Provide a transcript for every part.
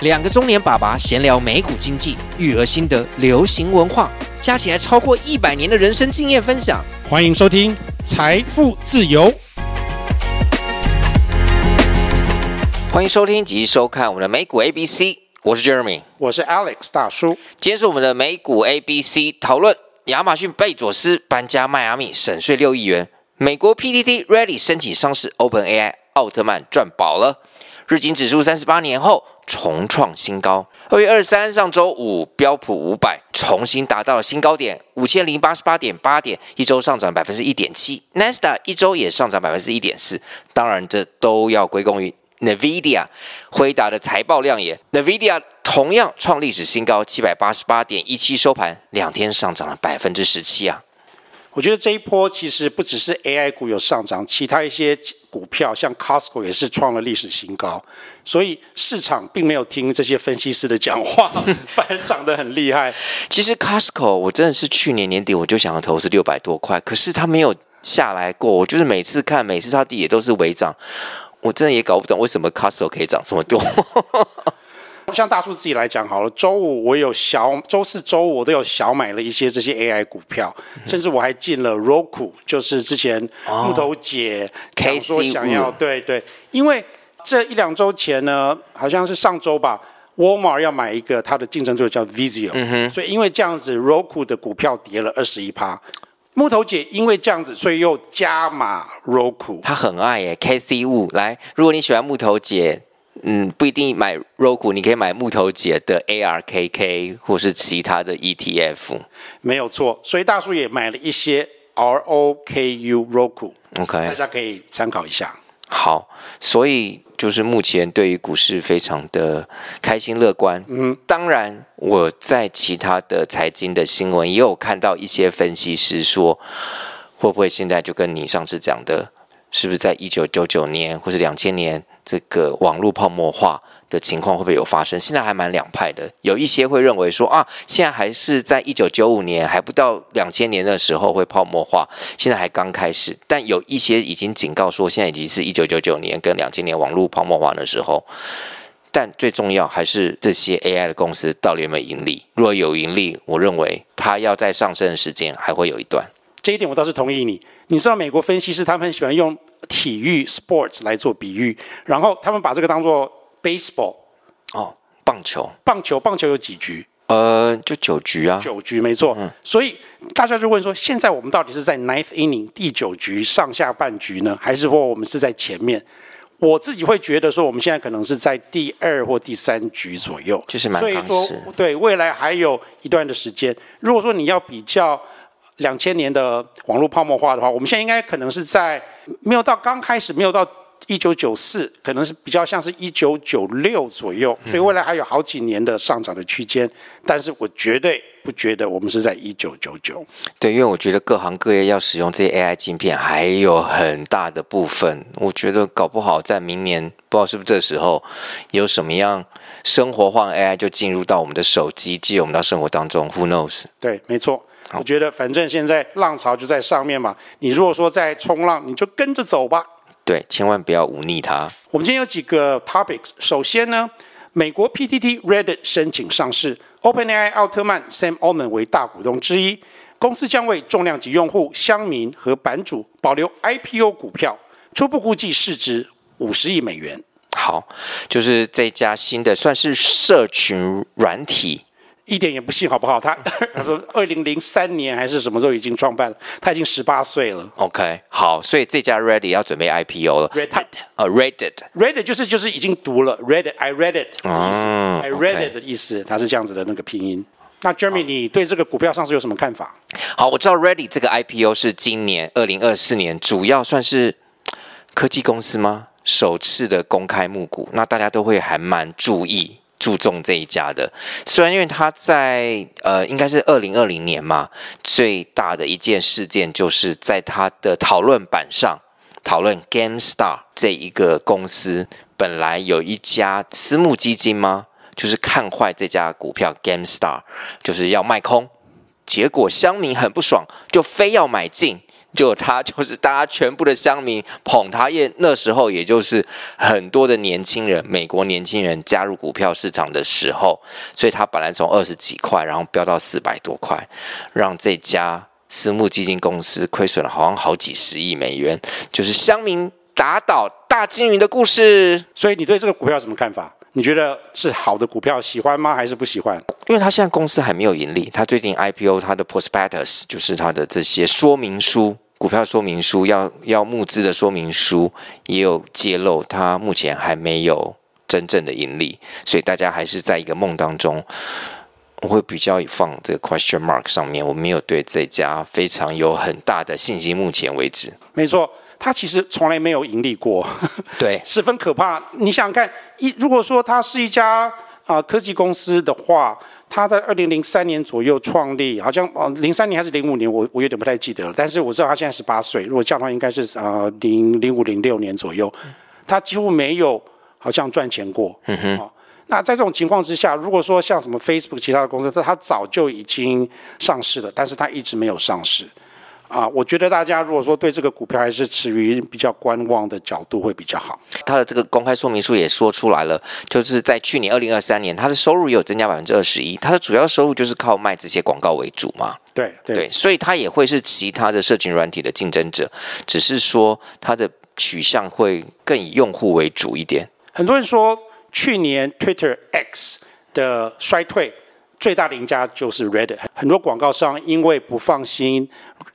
两个中年爸爸闲聊美股经济、育儿心得、流行文化，加起来超过一百年的人生经验分享。欢迎收听《财富自由》。欢迎收听及收看我们的美股 ABC。我是 Jeremy，我是 Alex 大叔。今天是我们的美股 ABC 讨论，亚马逊贝佐斯搬家迈阿密，省税六亿元。美国 P D D Reddit 申请上市，OpenAI 奥特曼赚饱了。日经指数三十八年后重创新高。二月二十三，上周五标普五百重新达到了新高点，五千零八十八点八点，一周上涨百分之一点七。Nasdaq 一周也上涨百分之一点四。当然，这都要归功于。NVIDIA 辉达的财报亮眼，NVIDIA 同样创历史新高，七百八十八点一七收盘，两天上涨了百分之十七啊！我觉得这一波其实不只是 AI 股有上涨，其他一些股票像 Costco 也是创了历史新高，所以市场并没有听这些分析师的讲话，反而涨得很厉害。其实 Costco 我真的是去年年底我就想要投资六百多块，可是它没有下来过，我就是每次看，每次它跌也都是微涨。我真的也搞不懂为什么 Costco 可以涨这么多。像大叔自己来讲好了，周五我有小，周四、周五我都有小买了一些这些 AI 股票，嗯、甚至我还进了 Roku，就是之前木头姐讲说想要，对对，因为这一两周前呢，好像是上周吧，Walmart 要买一个它的竞争对手叫 Vizio，、嗯、所以因为这样子，Roku 的股票跌了二十一趴。木头姐因为这样子，所以又加码 Roku。她很爱耶，Casey Wu。来，如果你喜欢木头姐，嗯，不一定买 Roku，你可以买木头姐的 ARKK 或是其他的 ETF。没有错，所以大叔也买了一些 ROKU Roku。OK，大家可以参考一下。好，所以。就是目前对于股市非常的开心乐观。嗯，当然我在其他的财经的新闻也有看到一些分析师说，会不会现在就跟你上次讲的，是不是在一九九九年或者两千年这个网络泡沫化？的情况会不会有发生？现在还蛮两派的，有一些会认为说啊，现在还是在一九九五年，还不到两千年的时候会泡沫化，现在还刚开始。但有一些已经警告说，现在已经是一九九九年跟两千年网络泡沫化的时候。但最重要还是这些 AI 的公司到底有没有盈利？如果有盈利，我认为它要在上升的时间还会有一段。这一点我倒是同意你。你知道美国分析师他们很喜欢用体育 sports 来做比喻，然后他们把这个当做。Baseball，哦，棒球，棒球，棒球有几局？呃，就九局啊，九局没错。嗯，所以大家就问说，现在我们到底是在 ninth inning 第九局上下半局呢，还是说我们是在前面？我自己会觉得说，我们现在可能是在第二或第三局左右，就是蛮。所以说，对未来还有一段的时间。如果说你要比较两千年的网络泡沫化的话，我们现在应该可能是在没有到刚开始，没有到。一九九四可能是比较像是一九九六左右，所以未来还有好几年的上涨的区间，但是我绝对不觉得我们是在一九九九。对，因为我觉得各行各业要使用这些 AI 晶片还有很大的部分，我觉得搞不好在明年不知道是不是这时候有什么样生活化 AI 就进入到我们的手机，进入我们的生活当中，Who knows？对，没错。我觉得反正现在浪潮就在上面嘛，你如果说在冲浪，你就跟着走吧。对，千万不要忤逆它。我们今天有几个 topics。首先呢，美国 PTT Reddit 申请上市，OpenAI 奥特曼 Sam Altman 为大股东之一，公司将为重量级用户、乡民和版主保留 IPO 股票，初步估计市值五十亿美元。好，就是这家新的算是社群软体。一点也不信，好不好？他 他说，二零零三年还是什么时候已经创办了？他已经十八岁了。OK，好，所以这家 Reddit 要准备 IPO 了。Reddit 啊，Reddit，Reddit 就是就是已经读了 Reddit，I read it 的意思，I read it 的意思，它是这样子的那个拼音。那 Jeremy，你对这个股票上市有什么看法？好，我知道 Ready 这个 IPO 是今年二零二四年，主要算是科技公司吗？首次的公开募股，那大家都会还蛮注意。注重这一家的，虽然因为他在呃，应该是二零二零年嘛，最大的一件事件就是在他的讨论板上讨论 GameStar 这一个公司，本来有一家私募基金吗？就是看坏这家股票 GameStar，就是要卖空，结果乡民很不爽，就非要买进。就他就是大家全部的乡民捧他，因为那时候也就是很多的年轻人，美国年轻人加入股票市场的时候，所以他本来从二十几块，然后飙到四百多块，让这家私募基金公司亏损了好像好几十亿美元，就是乡民打倒大鲸鱼的故事。所以你对这个股票有什么看法？你觉得是好的股票，喜欢吗？还是不喜欢？因为他现在公司还没有盈利，他最近 IPO，他的 Prospectus 就是他的这些说明书。股票说明书要要募资的说明书也有揭露，它目前还没有真正的盈利，所以大家还是在一个梦当中。我会比较放这个 question mark 上面，我没有对这家非常有很大的信心。目前为止，没错，它其实从来没有盈利过，对，十分可怕。你想想看，一如果说它是一家啊、呃、科技公司的话。他在二零零三年左右创立，好像哦，零三年还是零五年，我我有点不太记得了。但是我知道他现在十八岁，如果这样的话，应该是啊零零五零六年左右。他几乎没有好像赚钱过。嗯哼。哦，那在这种情况之下，如果说像什么 Facebook 其他的公司，他早就已经上市了，但是他一直没有上市。啊，我觉得大家如果说对这个股票还是持于比较观望的角度会比较好。它的这个公开说明书也说出来了，就是在去年二零二三年，它的收入也有增加百分之二十一，它的主要收入就是靠卖这些广告为主嘛。对对，对，所以它也会是其他的社群软体的竞争者，只是说它的取向会更以用户为主一点。很多人说去年 Twitter X 的衰退。最大的赢家就是 Reddit，很多广告商因为不放心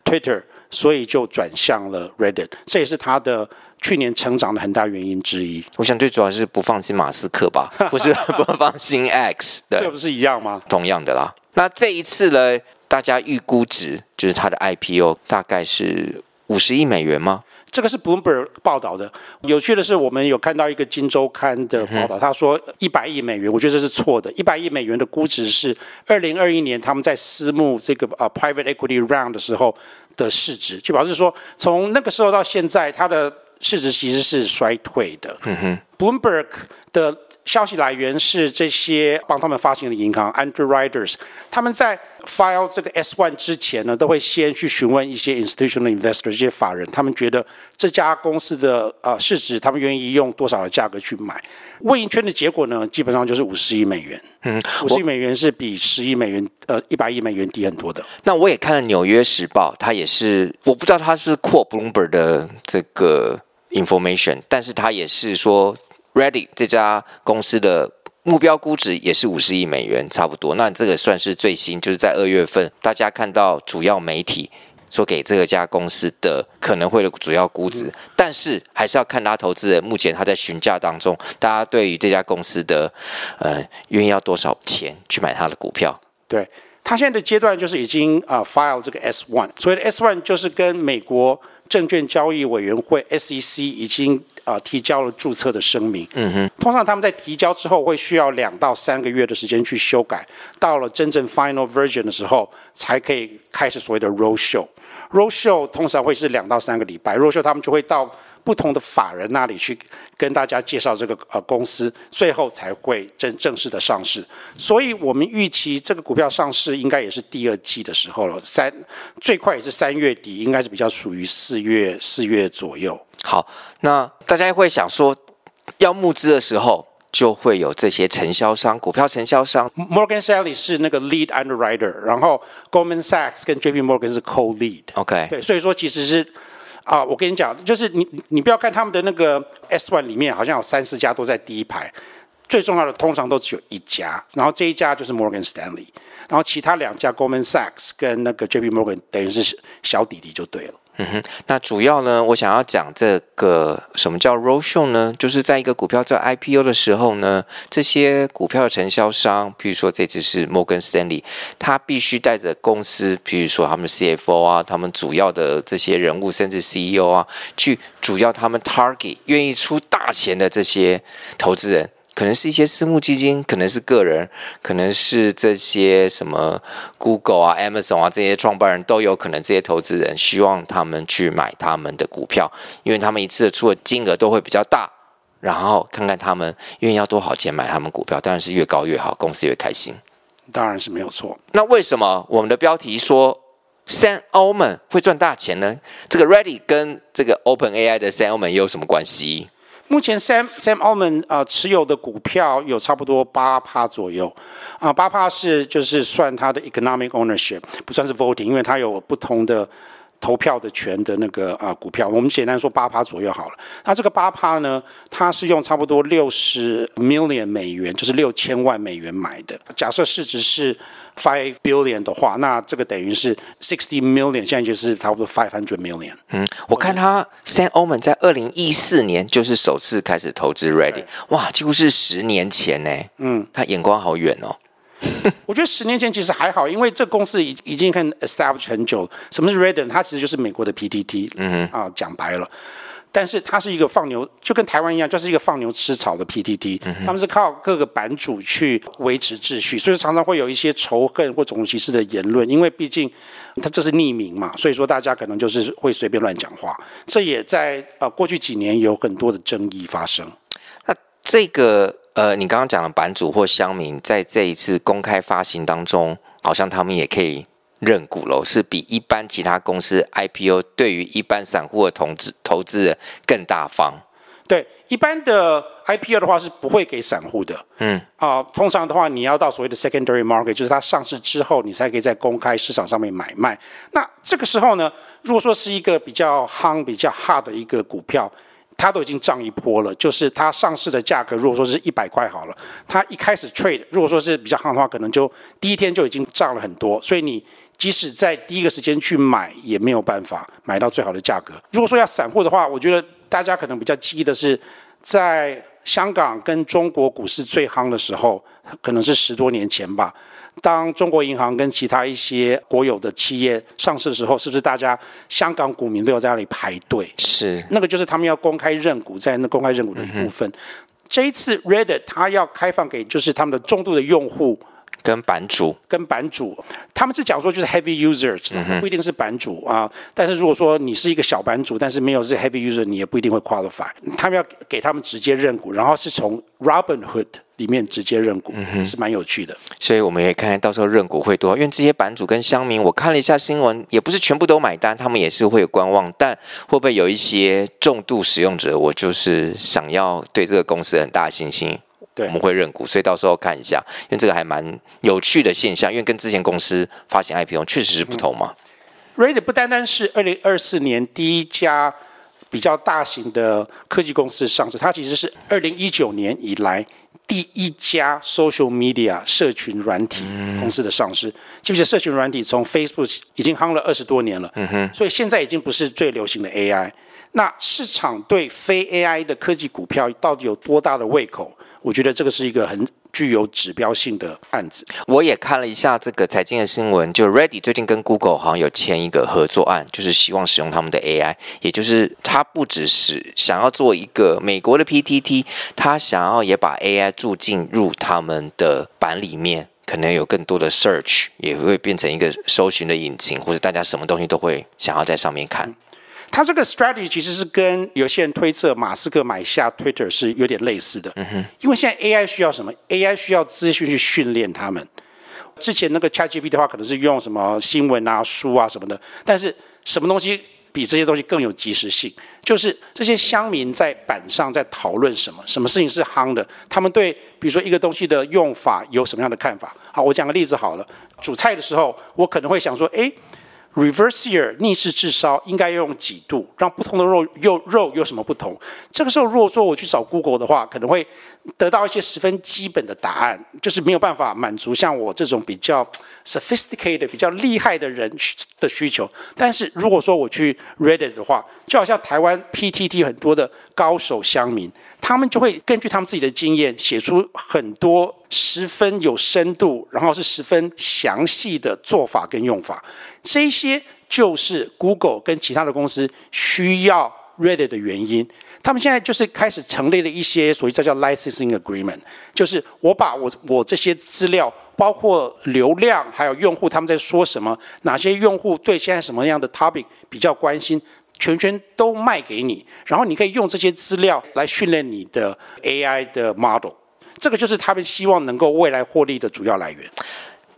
Twitter，所以就转向了 Reddit，这也是他的去年成长的很大原因之一。我想最主要是不放心马斯克吧，不是不放心 X，对，这不是一样吗？同样的啦。那这一次呢，大家预估值就是他的 IPO 大概是五十亿美元吗？这个是 Bloomberg 报道的。有趣的是，我们有看到一个《金周刊》的报道，他说一百亿美元，我觉得这是错的。一百亿美元的估值是二零二一年他们在私募这个呃 private equity round 的时候的市值，就表示说从那个时候到现在，它的市值其实是衰退的。嗯哼，Bloomberg 的。消息来源是这些帮他们发行的银行 underwriters，他们在 file 这个 S1 之前呢，都会先去询问一些 institutional investors 这些法人，他们觉得这家公司的呃市值，他们愿意用多少的价格去买。问一圈的结果呢，基本上就是五十亿美元。嗯，五十亿美元是比十亿美元呃一百亿美元低很多的。那我也看了《纽约时报》，它也是我不知道它是不是 quote Bloomberg 的这个 information，但是它也是说。Ready 这家公司的目标估值也是五十亿美元，差不多。那这个算是最新，就是在二月份，大家看到主要媒体说给这个家公司的可能会的主要估值，但是还是要看他投资人目前他在询价当中，大家对于这家公司的呃愿意要多少钱去买他的股票。对，他现在的阶段就是已经啊、file 这个 S one，所谓的 S one 就是跟美国证券交易委员会 SEC 已经。啊，提交了注册的声明。嗯哼，通常他们在提交之后会需要两到三个月的时间去修改，到了真正 final version 的时候，才可以开始所谓的 roadshow。roadshow 通常会是两到三个礼拜，roadshow 他们就会到不同的法人那里去跟大家介绍这个呃公司，最后才会正正式的上市。所以我们预期这个股票上市应该也是第二季的时候了，三最快也是三月底，应该是比较属于四月四月左右。好，那大家会想说，要募资的时候，就会有这些承销商，股票承销商。Morgan Stanley 是那个 lead underwriter，然后 Goldman Sachs 跟 JP Morgan 是 co-lead。OK，对，所以说其实是啊，我跟你讲，就是你你不要看他们的那个 S one 里面好像有三四家都在第一排，最重要的通常都只有一家，然后这一家就是 Morgan Stanley，然后其他两家 Goldman Sachs 跟那个 JP Morgan 等于是小弟弟就对了。嗯哼，那主要呢，我想要讲这个什么叫 roadshow 呢？就是在一个股票做 IPO 的时候呢，这些股票的承销商，比如说这次是摩根士丹利，他必须带着公司，比如说他们 CFO 啊，他们主要的这些人物，甚至 CEO 啊，去主要他们 target 愿意出大钱的这些投资人。可能是一些私募基金，可能是个人，可能是这些什么 Google 啊、Amazon 啊这些创办人都有可能，这些投资人希望他们去买他们的股票，因为他们一次出的金额都会比较大，然后看看他们愿意要多少钱买他们股票，当然是越高越好，公司越开心。当然是没有错。那为什么我们的标题说 Sam Altman 会赚大钱呢？这个 Reddit 跟这个 OpenAI 的 Sam Altman 有什么关系？目前 Sam Sam Altman 呃持有的股票有差不多八趴左右，啊八趴是就是算他的 economic ownership，不算是 voting，因为他有不同的投票的权的那个啊股票，我们简单说八趴左右好了。那这个八趴呢，它是用差不多六十 million 美元，就是六千万美元买的。假设市值是 five billion 的话，那这个等于是 sixty million，现在就是差不多 five hundred million。嗯，我看他 Sam Altman 在二零一四年就是首次开始投资 Reddit，哇，几乎是十年前呢。嗯，他眼光好远哦。我觉得十年前其实还好，因为这公司已已经很 established 很久。什么是 Reddit？它其实就是美国的 PTT。嗯哼啊，讲白了。但是它是一个放牛，就跟台湾一样，就是一个放牛吃草的 PTT。他们是靠各个版主去维持秩序，所以常常会有一些仇恨或种族歧视的言论。因为毕竟它这是匿名嘛，所以说大家可能就是会随便乱讲话。这也在呃过去几年有很多的争议发生。那这个呃，你刚刚讲的版主或乡民，在这一次公开发行当中，好像他们也可以。认股喽，是比一般其他公司 IPO 对于一般散户的投资投资人更大方。对，一般的 IPO 的话是不会给散户的。嗯啊、呃，通常的话你要到所谓的 secondary market，就是它上市之后你才可以在公开市场上面买卖。那这个时候呢，如果说是一个比较夯、比较 hard 的一个股票，它都已经涨一波了，就是它上市的价格如果说是一百块好了，它一开始 trade 如果说是比较夯的话，可能就第一天就已经涨了很多，所以你。即使在第一个时间去买，也没有办法买到最好的价格。如果说要散户的话，我觉得大家可能比较记忆的是，在香港跟中国股市最夯的时候，可能是十多年前吧。当中国银行跟其他一些国有的企业上市的时候，是不是大家香港股民都要在那里排队？是，那个就是他们要公开认股，在那公开认股的一部分。嗯、这一次 Reddit 它要开放给就是他们的重度的用户。跟版主，跟版主，他们是讲说就是 heavy users，不一定是版主啊。但是如果说你是一个小版主，但是没有是 heavy user，你也不一定会 qualify。他们要给他们直接认股，然后是从 Robinhood 里面直接认股，嗯、是蛮有趣的。所以我们也看看到时候认股会多，因为这些版主跟乡民，我看了一下新闻，也不是全部都买单，他们也是会有观望。但会不会有一些重度使用者，我就是想要对这个公司很大的信心。对，我们会认股，所以到时候看一下，因为这个还蛮有趣的现象，因为跟之前公司发行 IPO 确实是不同嘛。嗯、Reddit 不单单是二零二四年第一家比较大型的科技公司上市，它其实是二零一九年以来第一家 social media 社群软体公司的上市。嗯、记不记得社群软体从 Facebook 已经夯了二十多年了？嗯哼，所以现在已经不是最流行的 AI。那市场对非 AI 的科技股票到底有多大的胃口？我觉得这个是一个很具有指标性的案子。我也看了一下这个财经的新闻，就 Ready 最近跟 Google 好像有签一个合作案，就是希望使用他们的 AI，也就是他不只是想要做一个美国的 PTT，他想要也把 AI 注进入他们的版里面，可能有更多的 search，也会变成一个搜寻的引擎，或者大家什么东西都会想要在上面看。他这个 strategy 其实是跟有些人推测马斯克买下 Twitter 是有点类似的。嗯哼。因为现在 AI 需要什么？AI 需要资讯去训练他们。之前那个 ChatGPT 的话，可能是用什么新闻啊、书啊什么的。但是什么东西比这些东西更有即时性？就是这些乡民在板上在讨论什么，什么事情是夯的，他们对比如说一个东西的用法有什么样的看法？好，我讲个例子好了。煮菜的时候，我可能会想说，哎。Reverse sear 逆势炙烧应该用几度，让不同的肉肉肉有什么不同？这个时候如果说我去找 Google 的话，可能会得到一些十分基本的答案，就是没有办法满足像我这种比较 sophisticated、比较厉害的人的需求。但是如果说我去 Reddit 的话，就好像台湾 PTT 很多的高手乡民，他们就会根据他们自己的经验写出很多十分有深度，然后是十分详细的做法跟用法。这些就是 Google 跟其他的公司需要 Reddit 的原因。他们现在就是开始成立了一些所谓叫叫 licensing agreement，就是我把我我这些资料，包括流量还有用户他们在说什么，哪些用户对现在什么样的 topic 比较关心，全权都卖给你，然后你可以用这些资料来训练你的 AI 的 model。这个就是他们希望能够未来获利的主要来源。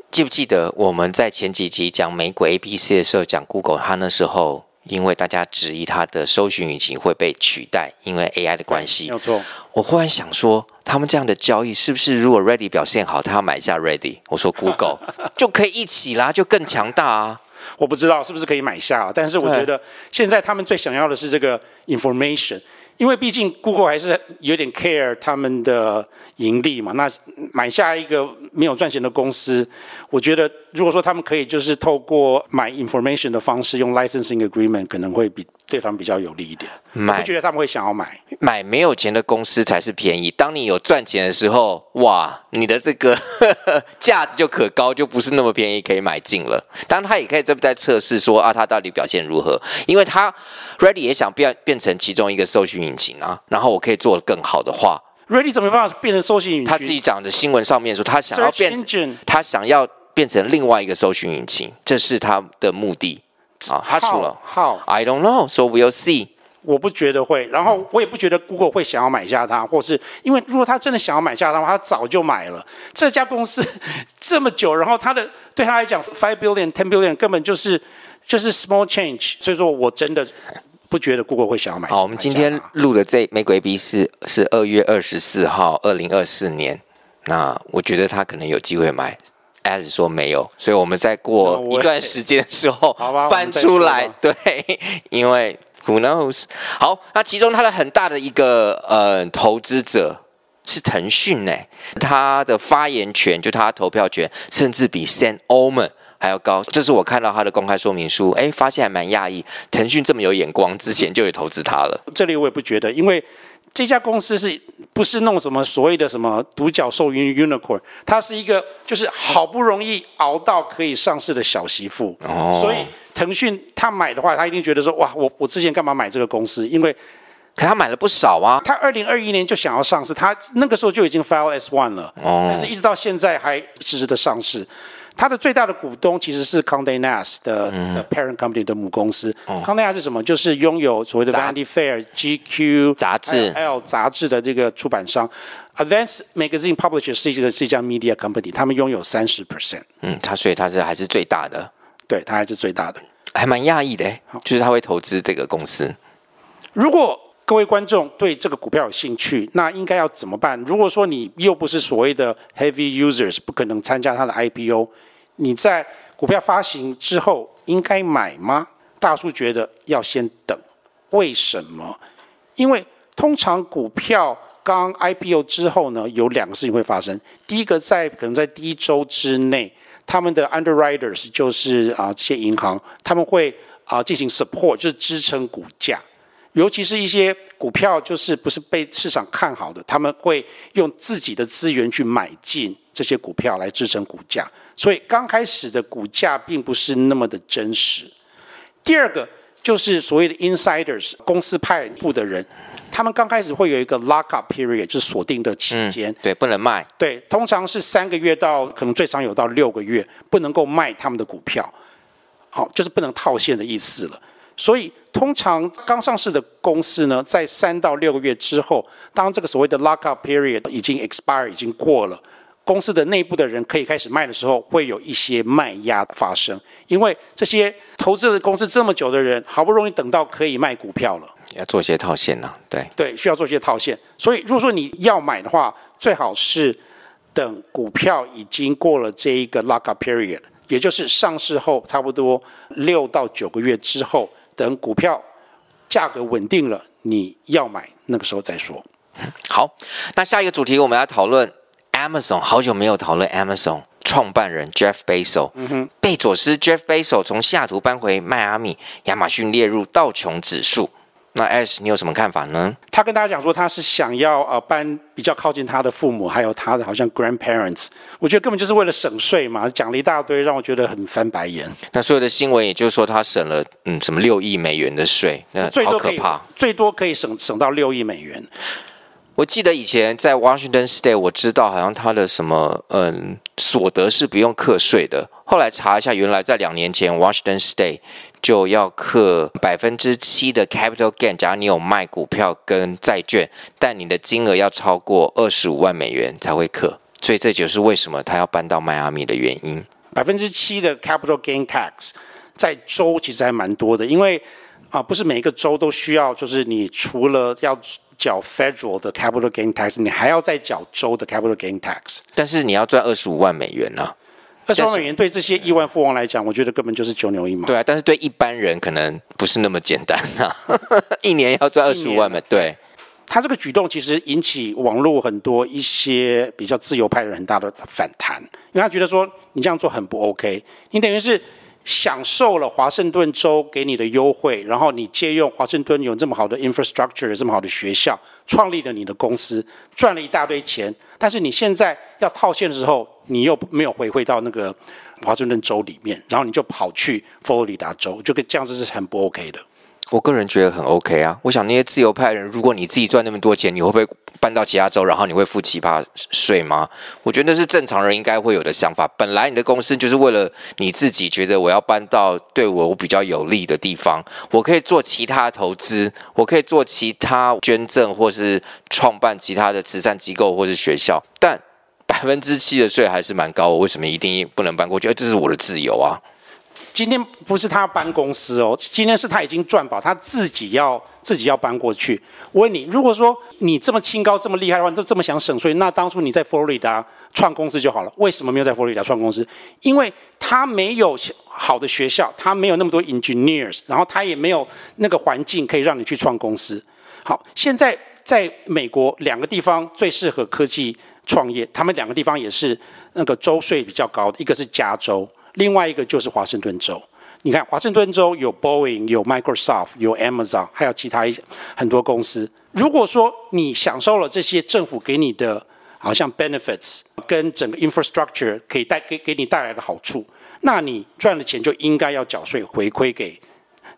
记不记得我们在前几集讲美股 ABC 的时候，讲 Google，它那时候因为大家质疑它的搜寻引擎会被取代，因为 AI 的关系。没有错。我忽然想说，他们这样的交易是不是如果 Reddit 表现好，他要买下 Reddit？我说 Google 就可以一起啦，就更强大啊。我不知道是不是可以买下，但是我觉得现在他们最想要的是这个 information。因为毕竟 Google 还是有点 care 他们的盈利嘛，那买下一个没有赚钱的公司，我觉得如果说他们可以就是透过买 information 的方式，用 licensing agreement 可能会比对他们比较有利一点。买，我不觉得他们会想要买。买没有钱的公司才是便宜。当你有赚钱的时候，哇，你的这个呵 呵价值就可高，就不是那么便宜可以买进了。当然，他也可以这么在测试说啊，他到底表现如何？因为他 Reddit 也想变变成其中一个搜寻引擎啊，然后我可以做得更好的话，Reddit 怎么办法变成搜寻引擎？他自己讲的新闻上面说，他想要变，他想要变成另外一个搜寻引擎，这是他的目的啊。他出了好，I don't know，so we'll see。我不觉得会，然后我也不觉得 Google 会想要买下它，或是因为如果他真的想要买下它的话，他早就买了。这家公司这么久，然后他的对他来讲，five billion、ten billion 根本就是就是 small change，所以说我真的。不觉得 Google 会想要买？好，我们今天录的这玫瑰币是是二月二十四号，二零二四年。那我觉得他可能有机会买，As 说没有，所以我们再过一段时间的时候 翻出来，对，因为 Who knows？好，那其中他的很大的一个呃投资者是腾讯呢，他的发言权就他的投票权，甚至比 Sam Altman 还要高，这是我看到他的公开说明书，哎，发现还蛮讶异，腾讯这么有眼光，之前就有投资他了。这里我也不觉得，因为这家公司是不是弄什么所谓的什么独角兽 unicorn，它是一个就是好不容易熬到可以上市的小媳妇，哦、所以腾讯他买的话，他一定觉得说，哇，我我之前干嘛买这个公司？因为可他买了不少啊，他二零二一年就想要上市，他那个时候就已经 file S one 了，哦、但是一直到现在还迟迟的上市。它的最大的股东其实是 Condé Nast 的、嗯、的 parent company 的母公司。哦、Condé Nast 是什么？就是拥有所谓的 Vanity Fair、GQ 杂志、L 杂志的这个出版商。Advance Magazine Publisher 是一个是一家 media company，他们拥有三十 percent。嗯，他所以他是还是最大的。对，他还是最大的，还蛮讶异的，就是他会投资这个公司。如果各位观众对这个股票有兴趣，那应该要怎么办？如果说你又不是所谓的 heavy users，不可能参加它的 IPO，你在股票发行之后应该买吗？大叔觉得要先等。为什么？因为通常股票刚 IPO 之后呢，有两个事情会发生。第一个，在可能在第一周之内，他们的 underwriters 就是啊这些银行，他们会啊进行 support，就是支撑股价。尤其是一些股票，就是不是被市场看好的，他们会用自己的资源去买进这些股票来支撑股价，所以刚开始的股价并不是那么的真实。第二个就是所谓的 insiders，公司派部的人，他们刚开始会有一个 lock up period，就是锁定的期间，嗯，对，不能卖，对，通常是三个月到可能最长有到六个月，不能够卖他们的股票，好，就是不能套现的意思了。所以，通常刚上市的公司呢，在三到六个月之后，当这个所谓的 lockup period 已经 expire 已经过了，公司的内部的人可以开始卖的时候，会有一些卖压发生。因为这些投资的公司这么久的人，好不容易等到可以卖股票了，要做些套现呢、啊？对对，需要做些套现。所以，如果说你要买的话，最好是等股票已经过了这一个 lockup period。也就是上市后差不多六到九个月之后，等股票价格稳定了，你要买那个时候再说。好，那下一个主题我们要讨论 Amazon，好久没有讨论 Amazon 创办人 Jeff Bezos，贝佐斯 Jeff Bezos 从西雅图搬回迈阿密，亚马逊列入道琼指数。那 S，你有什么看法呢？他跟大家讲说，他是想要呃搬比较靠近他的父母，还有他的好像 grandparents。我觉得根本就是为了省税嘛，讲了一大堆，让我觉得很翻白眼。那所有的新闻也就是说，他省了嗯什么六亿美元的税，那好可怕，最多可以省省到六亿美元。我记得以前在 Washington State，我知道好像他的什么嗯所得是不用课税的。后来查一下，原来在两年前 Washington State。就要课百分之七的 capital gain，假如你有卖股票跟债券，但你的金额要超过二十五万美元才会课，所以这就是为什么他要搬到迈阿密的原因。百分之七的 capital gain tax 在州其实还蛮多的，因为啊，不是每一个州都需要，就是你除了要缴 federal 的 capital gain tax，你还要再缴州的 capital gain tax。但是你要赚二十五万美元呢、啊？二十万美元对这些亿万富翁来讲，我觉得根本就是九牛一毛。对啊，但是对一般人可能不是那么简单啊！一年要赚二十五万美，对。他这个举动其实引起网络很多一些比较自由派人很大的反弹，因为他觉得说你这样做很不 OK，你等于是。享受了华盛顿州给你的优惠，然后你借用华盛顿有这么好的 infrastructure，有这么好的学校，创立了你的公司，赚了一大堆钱。但是你现在要套现的时候，你又没有回馈到那个华盛顿州里面，然后你就跑去佛罗里达州，就跟这样子是很不 OK 的。我个人觉得很 OK 啊！我想那些自由派人，如果你自己赚那么多钱，你会不会搬到其他州，然后你会付奇葩税吗？我觉得那是正常人应该会有的想法。本来你的公司就是为了你自己，觉得我要搬到对我比较有利的地方，我可以做其他投资，我可以做其他捐赠，或是创办其他的慈善机构或是学校。但百分之七的税还是蛮高，我为什么一定不能搬过去？这是我的自由啊！今天不是他搬公司哦，今天是他已经赚饱，他自己要自己要搬过去。我问你，如果说你这么清高、这么厉害的话，都这么想省税，那当初你在佛罗里达创公司就好了。为什么没有在佛罗里达创公司？因为他没有好的学校，他没有那么多 engineers，然后他也没有那个环境可以让你去创公司。好，现在在美国两个地方最适合科技创业，他们两个地方也是那个州税比较高的，一个是加州。另外一个就是华盛顿州，你看华盛顿州有 Boeing、有 Microsoft、有 Amazon，还有其他一很多公司。如果说你享受了这些政府给你的，好像 benefits 跟整个 infrastructure 可以带给给你带来的好处，那你赚了钱就应该要缴税回馈给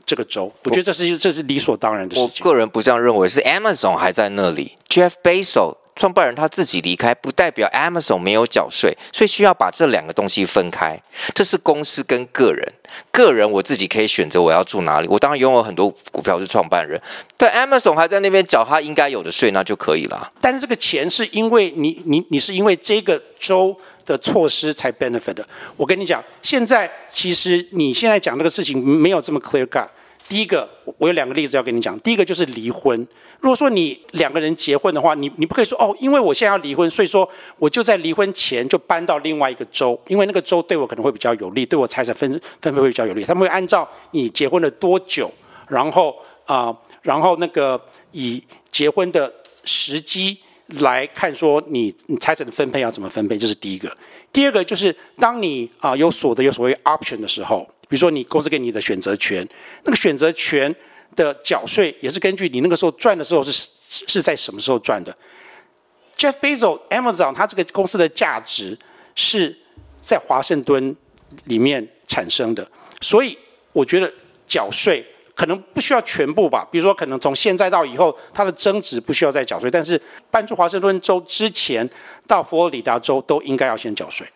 这个州。我觉得这是这是理所当然的事情。我个人不这样认为，是 Amazon 还在那里，Jeff Bezos。创办人他自己离开，不代表 Amazon 没有缴税，所以需要把这两个东西分开。这是公司跟个人，个人我自己可以选择我要住哪里。我当然拥有很多股票是创办人，但 Amazon 还在那边缴他应该有的税，那就可以了。但是这个钱是因为你你你是因为这个州的措施才 benefit 的。我跟你讲，现在其实你现在讲这个事情没有这么 clear cut。第一个，我有两个例子要跟你讲。第一个就是离婚。如果说你两个人结婚的话，你你不可以说哦，因为我现在要离婚，所以说我就在离婚前就搬到另外一个州，因为那个州对我可能会比较有利，对我财产分分配会比较有利。他们会按照你结婚了多久，然后啊、然后那个以结婚的时机来看，说你你财产的分配要怎么分配，这是第一个。第二个就是当你啊、有所得有所谓 option 的时候。比如说，你公司给你的选择权，那个选择权的缴税也是根据你那个时候赚的时候是是在什么时候赚的。Jeff Bezos Amazon 它这个公司的价值是在华盛顿里面产生的，所以我觉得缴税可能不需要全部吧。比如说，可能从现在到以后，它的增值不需要再缴税，但是搬出华盛顿州之前到佛罗里达州都应该要先缴税。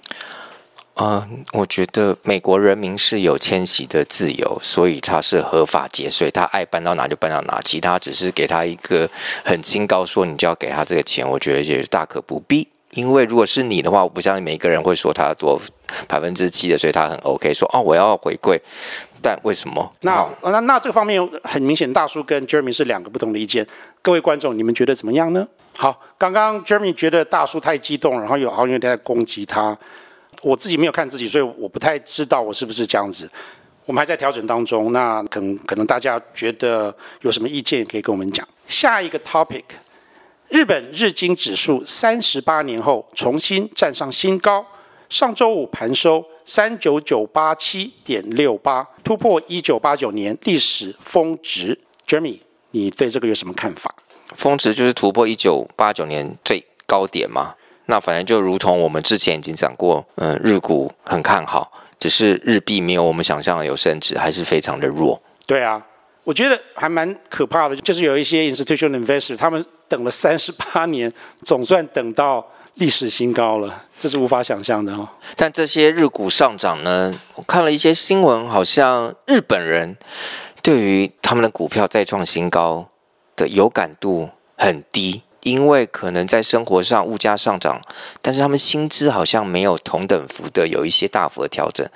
啊、uh，我觉得美国人民是有迁徙的自由，所以他是合法节税，他爱搬到哪就搬到哪，其他只是给他一个很清高，说你就要给他这个钱，我觉得也大可不必。因为如果是你的话，我不相信每一个人会说他多百分之七的税，他很 OK，说哦我要回馈，但为什么？那那那这个方面很明显，大叔跟 Jeremy 是两个不同的意见。各位观众，你们觉得怎么样呢？好，刚刚 Jeremy 觉得大叔太激动，然后有好像有点在攻击他。我自己没有看自己，所以我不太知道我是不是这样子。我们还在调整当中，那可能可能大家觉得有什么意见可以跟我们讲。下一个 topic，日本日经指数三十八年后重新站上新高，上周五盘收三九九八七点六八，突破一九八九年历史峰值。Jeremy，你对这个有什么看法？峰值就是突破一九八九年最高点吗？那反正就如同我们之前已经讲过，嗯，日股很看好，只是日币没有我们想象的有升值，还是非常的弱。对啊，我觉得还蛮可怕的，就是有一些 institutional investor，他们等了三十八年，总算等到历史新高了，这是无法想象的哦。但这些日股上涨呢，我看了一些新闻，好像日本人对于他们的股票再创新高的有感度很低。因为可能在生活上物价上涨，但是他们薪资好像没有同等幅的有一些大幅的调整，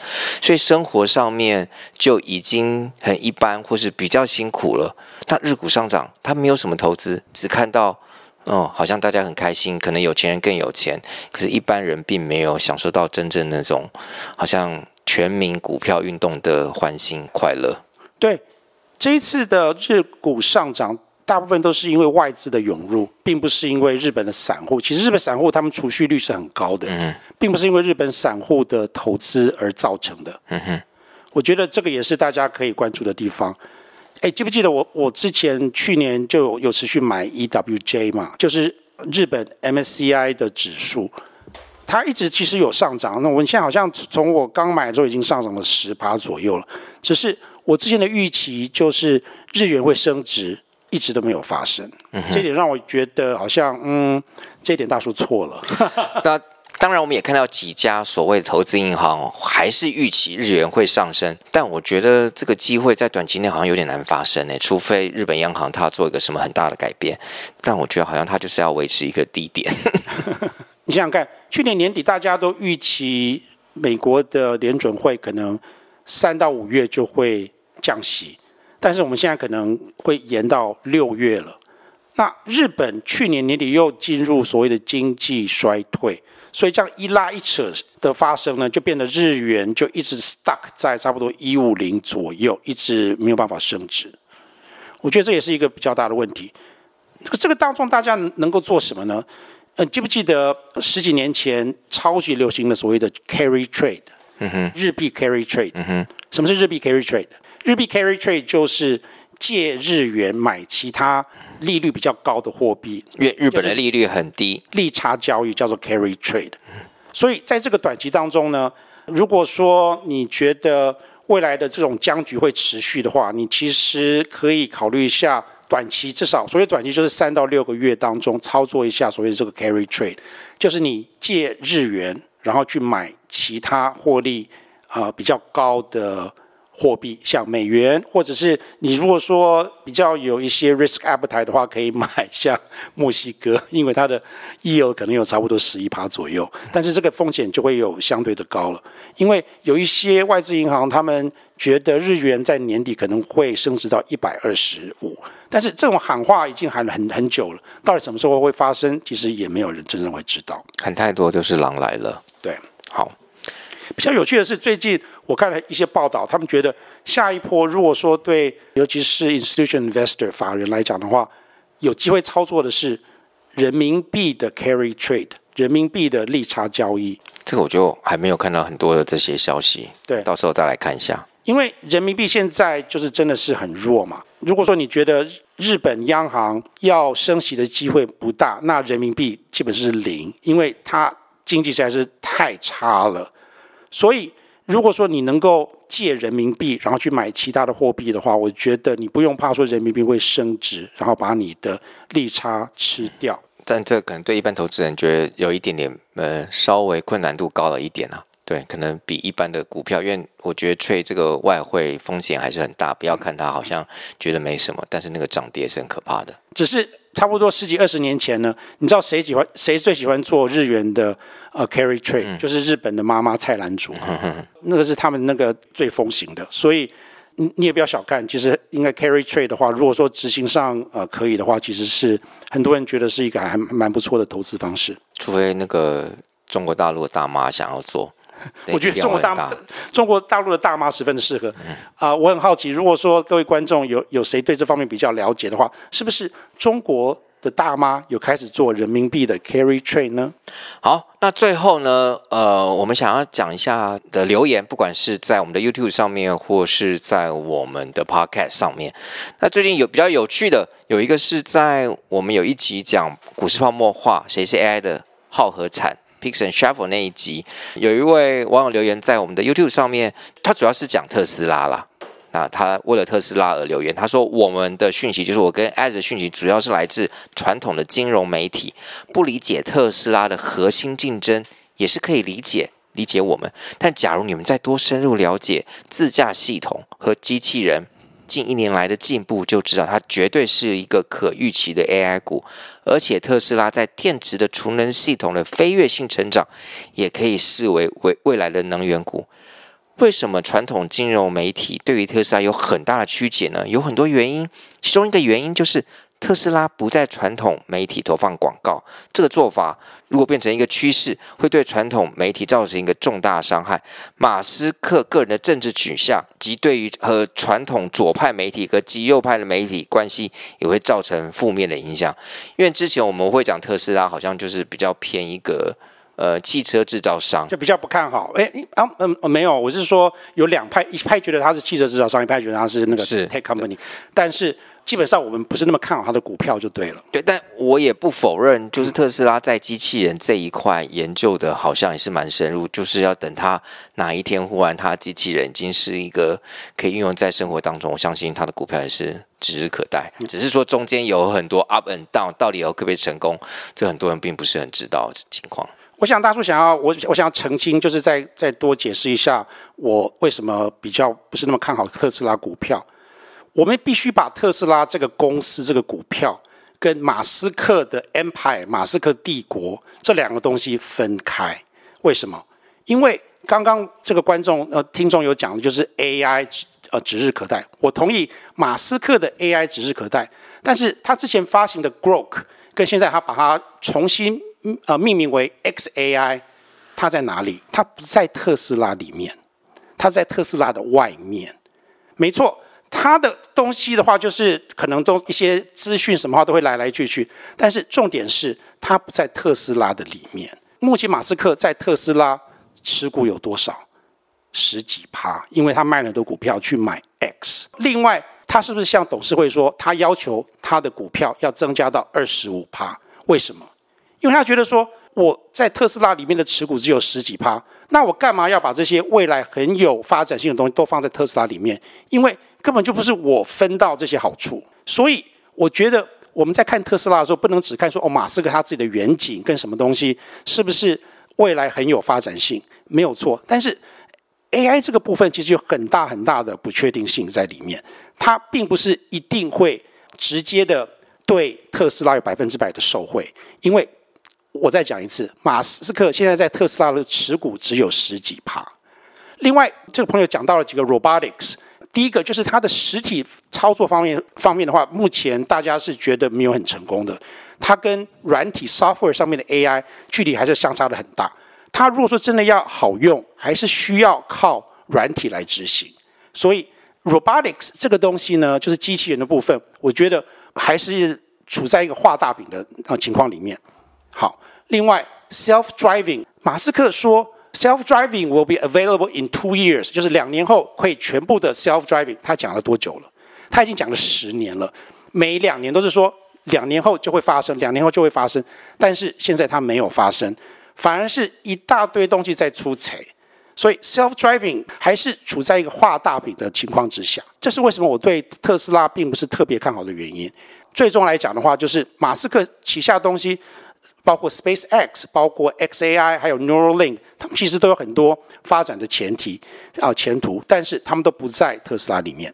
所以生活上面就已经很一般或是比较辛苦了。那日股上涨，他没有什么投资，只看到哦，好像大家很开心，可能有钱人更有钱，可是一般人并没有享受到真正那种好像全民股票运动的欢欣快乐。对，这一次的日股上涨。大部分都是因为外资的涌入，并不是因为日本的散户。其实日本散户他们储蓄率是很高的，并不是因为日本散户的投资而造成的。嗯哼，我觉得这个也是大家可以关注的地方。哎，记不记得我我之前去年就有，有持续买 EWJ 嘛，就是日本 MSCI 的指数，它一直其实有上涨。那我们现在好像从我刚买的时候已经上涨了十趴左右了。只是我之前的预期就是日元会升值。一直都没有发生，嗯、这点让我觉得好像，嗯，这点大叔错了。那当然，我们也看到几家所谓的投资银行还是预期日元会上升，但我觉得这个机会在短期内好像有点难发生诶，除非日本央行它做一个什么很大的改变，但我觉得好像它就是要维持一个低点。你想想看，去年年底大家都预期美国的联准会可能三到五月就会降息。但是我们现在可能会延到六月了。那日本去年年底又进入所谓的经济衰退，所以这样一拉一扯的发生呢，就变得日元就一直 stuck 在差不多一五零左右，一直没有办法升值。我觉得这也是一个比较大的问题。这个当中大家能够做什么呢？嗯，记不记得十几年前超级流行的所谓的 carry trade？嗯哼，日币 carry trade。嗯哼，什么是日币 carry trade？日币 carry trade 就是借日元买其他利率比较高的货币，因为日本的利率很低，利差交易叫做 carry trade。所以在这个短期当中呢，如果说你觉得未来的这种僵局会持续的话，你其实可以考虑一下短期，至少所谓短期就是三到六个月当中操作一下所谓的这个 carry trade，就是你借日元然后去买其他获利啊、呃、比较高的。货币像美元，或者是你如果说比较有一些 risk appetite 的话，可以买像墨西哥，因为它的 yield 可能有差不多十一趴左右，但是这个风险就会有相对的高了，因为有一些外资银行他们觉得日元在年底可能会升值到一百二十五，但是这种喊话已经喊了很很久了，到底什么时候会发生，其实也没有人真正会知道。喊太多就是狼来了。对，好。比较有趣的是，最近我看了一些报道，他们觉得下一波如果说对，尤其是 institutional investor 法人来讲的话，有机会操作的是人民币的 carry trade，人民币的利差交易。这个我就还没有看到很多的这些消息，对，到时候再来看一下。因为人民币现在就是真的是很弱嘛。如果说你觉得日本央行要升息的机会不大，那人民币基本是零，因为它经济实在是太差了。所以，如果说你能够借人民币，然后去买其他的货币的话，我觉得你不用怕说人民币会升值，然后把你的利差吃掉。但这可能对一般投资人觉得有一点点呃，稍微困难度高了一点啊。对，可能比一般的股票，因为我觉得 trade 这个外汇风险还是很大。不要看它好像觉得没什么，但是那个涨跌是很可怕的。只是差不多十几二十年前呢，你知道谁喜欢谁最喜欢做日元的？呃、uh，carry trade、嗯、就是日本的妈妈菜篮族，嗯、哼那个是他们那个最风行的，所以你你也不要小看，其实应该 carry trade 的话，如果说执行上呃可以的话，其实是很多人觉得是一个还蛮不错的投资方式。除非那个中国大陆的大妈想要做，我觉得中国大妈中国大陆的大妈十分的适合。啊、我很好奇，如果说各位观众有有谁对这方面比较了解的话，是不是中国？的大妈有开始做人民币的 carry trade 呢？好，那最后呢，呃，我们想要讲一下的留言，不管是在我们的 YouTube 上面，或是在我们的 Podcast 上面。那最近有比较有趣的，有一个是在我们有一集讲股市泡沫化，谁是 AI 的浩和产 Picks and Shuffle 那一集，有一位网友留言在我们的 YouTube 上面，他主要是讲特斯拉啦。那他为了特斯拉而留言，他说：“我们的讯息就是我跟 As 的讯息，主要是来自传统的金融媒体，不理解特斯拉的核心竞争，也是可以理解理解我们。但假如你们再多深入了解自驾系统和机器人近一年来的进步，就知道它绝对是一个可预期的 AI 股。而且特斯拉在电池的储能系统的飞跃性成长，也可以视为未未来的能源股。”为什么传统金融媒体对于特斯拉有很大的曲解呢？有很多原因，其中一个原因就是特斯拉不在传统媒体投放广告。这个做法如果变成一个趋势，会对传统媒体造成一个重大伤害。马斯克个人的政治取向及对于和传统左派媒体和极右派的媒体关系，也会造成负面的影响。因为之前我们会讲特斯拉好像就是比较偏一个。呃，汽车制造商就比较不看好。哎，啊，嗯，没有，我是说有两派，一派觉得他是汽车制造商，一派觉得他是那个 tech company。但是基本上我们不是那么看好它的股票就对了。对，但我也不否认，就是特斯拉在机器人这一块研究的好像也是蛮深入，就是要等它哪一天忽然它机器人已经是一个可以运用在生活当中，我相信它的股票也是指日可待。只是说中间有很多 up and down，到底有可不可以成功，这很多人并不是很知道的情况。我想大叔想要我，我想要澄清，就是再再多解释一下，我为什么比较不是那么看好特斯拉股票。我们必须把特斯拉这个公司这个股票跟马斯克的 Empire 马斯克帝国这两个东西分开。为什么？因为刚刚这个观众呃听众有讲的就是 AI 指呃指日可待。我同意马斯克的 AI 指日可待，但是他之前发行的 Grok 跟现在他把它重新。呃，命名为 XAI，它在哪里？它不在特斯拉里面，它在特斯拉的外面。没错，他的东西的话，就是可能都一些资讯什么话都会来来去去。但是重点是，他不在特斯拉的里面。目前马斯克在特斯拉持股有多少？十几趴，因为他卖了很多股票去买 X。另外，他是不是向董事会说，他要求他的股票要增加到二十五趴？为什么？因为他觉得说，我在特斯拉里面的持股只有十几趴，那我干嘛要把这些未来很有发展性的东西都放在特斯拉里面？因为根本就不是我分到这些好处。所以我觉得我们在看特斯拉的时候，不能只看说哦，马斯克他自己的远景跟什么东西是不是未来很有发展性，没有错。但是 AI 这个部分其实有很大很大的不确定性在里面，它并不是一定会直接的对特斯拉有百分之百的受惠，因为。我再讲一次，马斯克现在在特斯拉的持股只有十几趴。另外，这个朋友讲到了几个 robotics，第一个就是它的实体操作方面方面的话，目前大家是觉得没有很成功的。它跟软体 software 上面的 AI 距离还是相差的很大。它如果说真的要好用，还是需要靠软体来执行。所以 robotics 这个东西呢，就是机器人的部分，我觉得还是处在一个画大饼的啊情况里面。好，另外，self-driving，马斯克说，self-driving will be available in two years，就是两年后可以全部的 self-driving。他讲了多久了？他已经讲了十年了，每两年都是说两年后就会发生，两年后就会发生。但是现在它没有发生，反而是一大堆东西在出错。所以 self-driving 还是处在一个画大饼的情况之下。这是为什么我对特斯拉并不是特别看好的原因。最终来讲的话，就是马斯克旗下东西。包括 SpaceX，包括 XAI，还有 Neuralink，他们其实都有很多发展的前提啊前途，但是他们都不在特斯拉里面。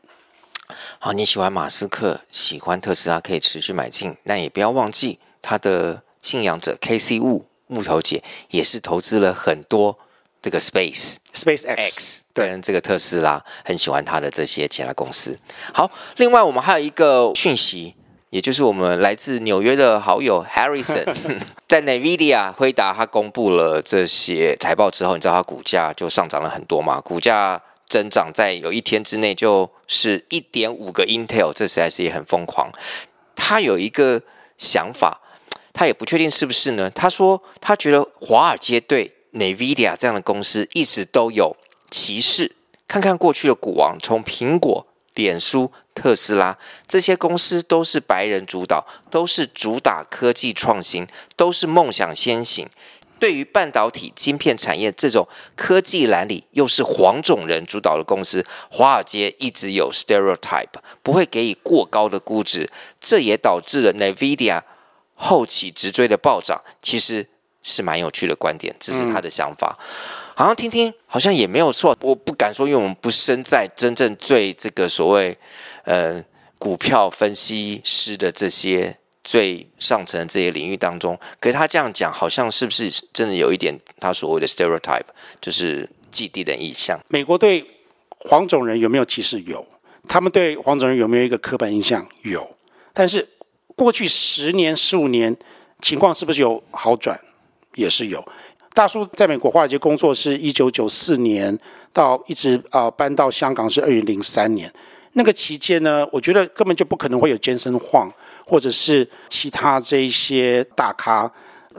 好，你喜欢马斯克，喜欢特斯拉，可以持续买进，但也不要忘记他的信仰者 KC Wu 木头姐也是投资了很多这个 Space SpaceX，对，这个特斯拉很喜欢他的这些其他公司。好，另外我们还有一个讯息。也就是我们来自纽约的好友 Harrison，在 NVIDIA 辉达，他公布了这些财报之后，你知道他股价就上涨了很多嘛？股价增长在有一天之内就是一点五个 Intel，这实在是也很疯狂。他有一个想法，他也不确定是不是呢？他说他觉得华尔街对 NVIDIA 这样的公司一直都有歧视。看看过去的股王，从苹果。脸书、特斯拉这些公司都是白人主导，都是主打科技创新，都是梦想先行。对于半导体晶片产业这种科技蓝领，又是黄种人主导的公司，华尔街一直有 stereotype，不会给予过高的估值。这也导致了 NVIDIA 后起直追的暴涨，其实是蛮有趣的观点，这是他的想法。嗯好像听听好像也没有错，我不敢说，因为我们不身在真正最这个所谓呃股票分析师的这些最上层的这些领域当中。可是他这样讲，好像是不是真的有一点他所谓的 stereotype，就是既定的印象？美国对黄种人有没有歧视？有。他们对黄种人有没有一个刻板印象？有。但是过去十年、十五年情况是不是有好转？也是有。大叔在美国华尔街工作是一九九四年到一直啊、呃、搬到香港是二零零三年，那个期间呢，我觉得根本就不可能会有杰森黄或者是其他这一些大咖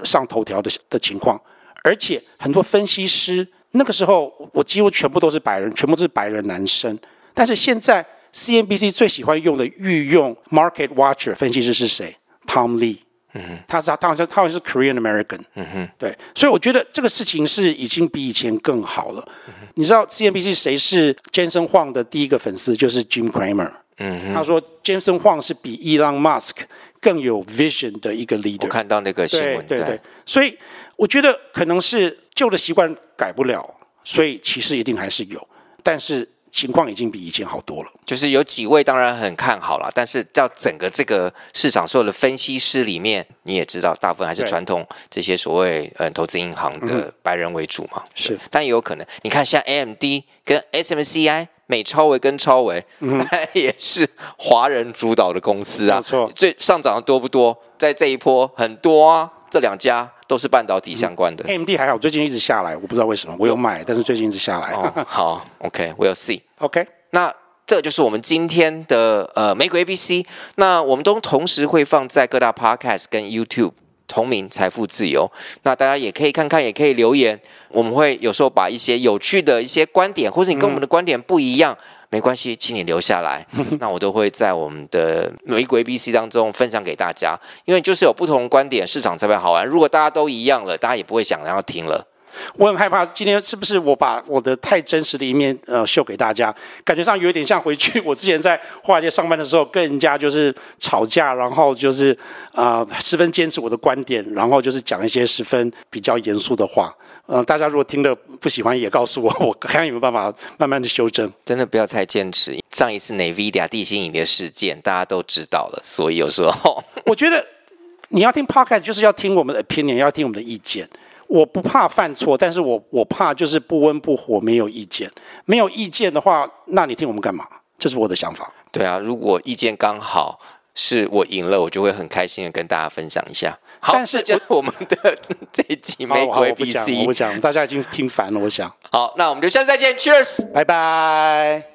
上头条的的情况，而且很多分析师那个时候我几乎全部都是白人，全部都是白人男生，但是现在 CNBC 最喜欢用的御用 Market Watcher 分析师是谁？Tom Lee。嗯哼，他是他好像他好像是 Korean American，嗯哼，对，所以我觉得这个事情是已经比以前更好了。嗯、你知道 CNBC 谁是 Jensen Huang 的第一个粉丝？就是 Jim Cramer。嗯哼，他说 Jensen Huang 是比 Elon Musk 更有 vision 的一个 leader。我看到那个新闻，对，对，所以我觉得可能是旧的习惯改不了，所以歧视一定还是有，但是。情况已经比以前好多了，就是有几位当然很看好了，但是到整个这个市场所有的分析师里面，你也知道，大部分还是传统这些所谓呃投资银行的白人为主嘛。是，但也有可能，你看像 AMD 跟 SMCI 美超维跟超微，嗯，也是华人主导的公司啊。没错，最上涨的多不多？在这一波很多啊，这两家。都是半导体相关的。AMD 还好，最近一直下来，我不知道为什么。我有买，但是最近一直下来。哦、好，OK，We'll see。OK，那这就是我们今天的呃美股 ABC。那我们都同时会放在各大 Podcast 跟 YouTube 同名财富自由。那大家也可以看看，也可以留言。我们会有时候把一些有趣的一些观点，或者你跟我们的观点不一样。嗯没关系，请你留下来，那我都会在我们的美股 ABC 当中分享给大家，因为就是有不同观点，市场才会好玩。如果大家都一样了，大家也不会想要听了。我很害怕今天是不是我把我的太真实的一面呃秀给大家，感觉上有点像回去我之前在华尔街上班的时候跟人家就是吵架，然后就是啊、呃、十分坚持我的观点，然后就是讲一些十分比较严肃的话。嗯、呃，大家如果听了不喜欢，也告诉我，我看有没有办法慢慢的修正。真的不要太坚持。上一次 NVIDIA 地心引力事件，大家都知道了，所以有时候 我觉得你要听 Podcast 就是要听我们的 opinion，要听我们的意见。我不怕犯错，但是我我怕就是不温不火，没有意见。没有意见的话，那你听我们干嘛？这是我的想法。对啊，如果意见刚好是我赢了，我就会很开心的跟大家分享一下。好，但是就是我们的 这一集美股 ABC，我讲，大家已经听烦了，我想。好，那我们就下次再见，Cheers，拜拜。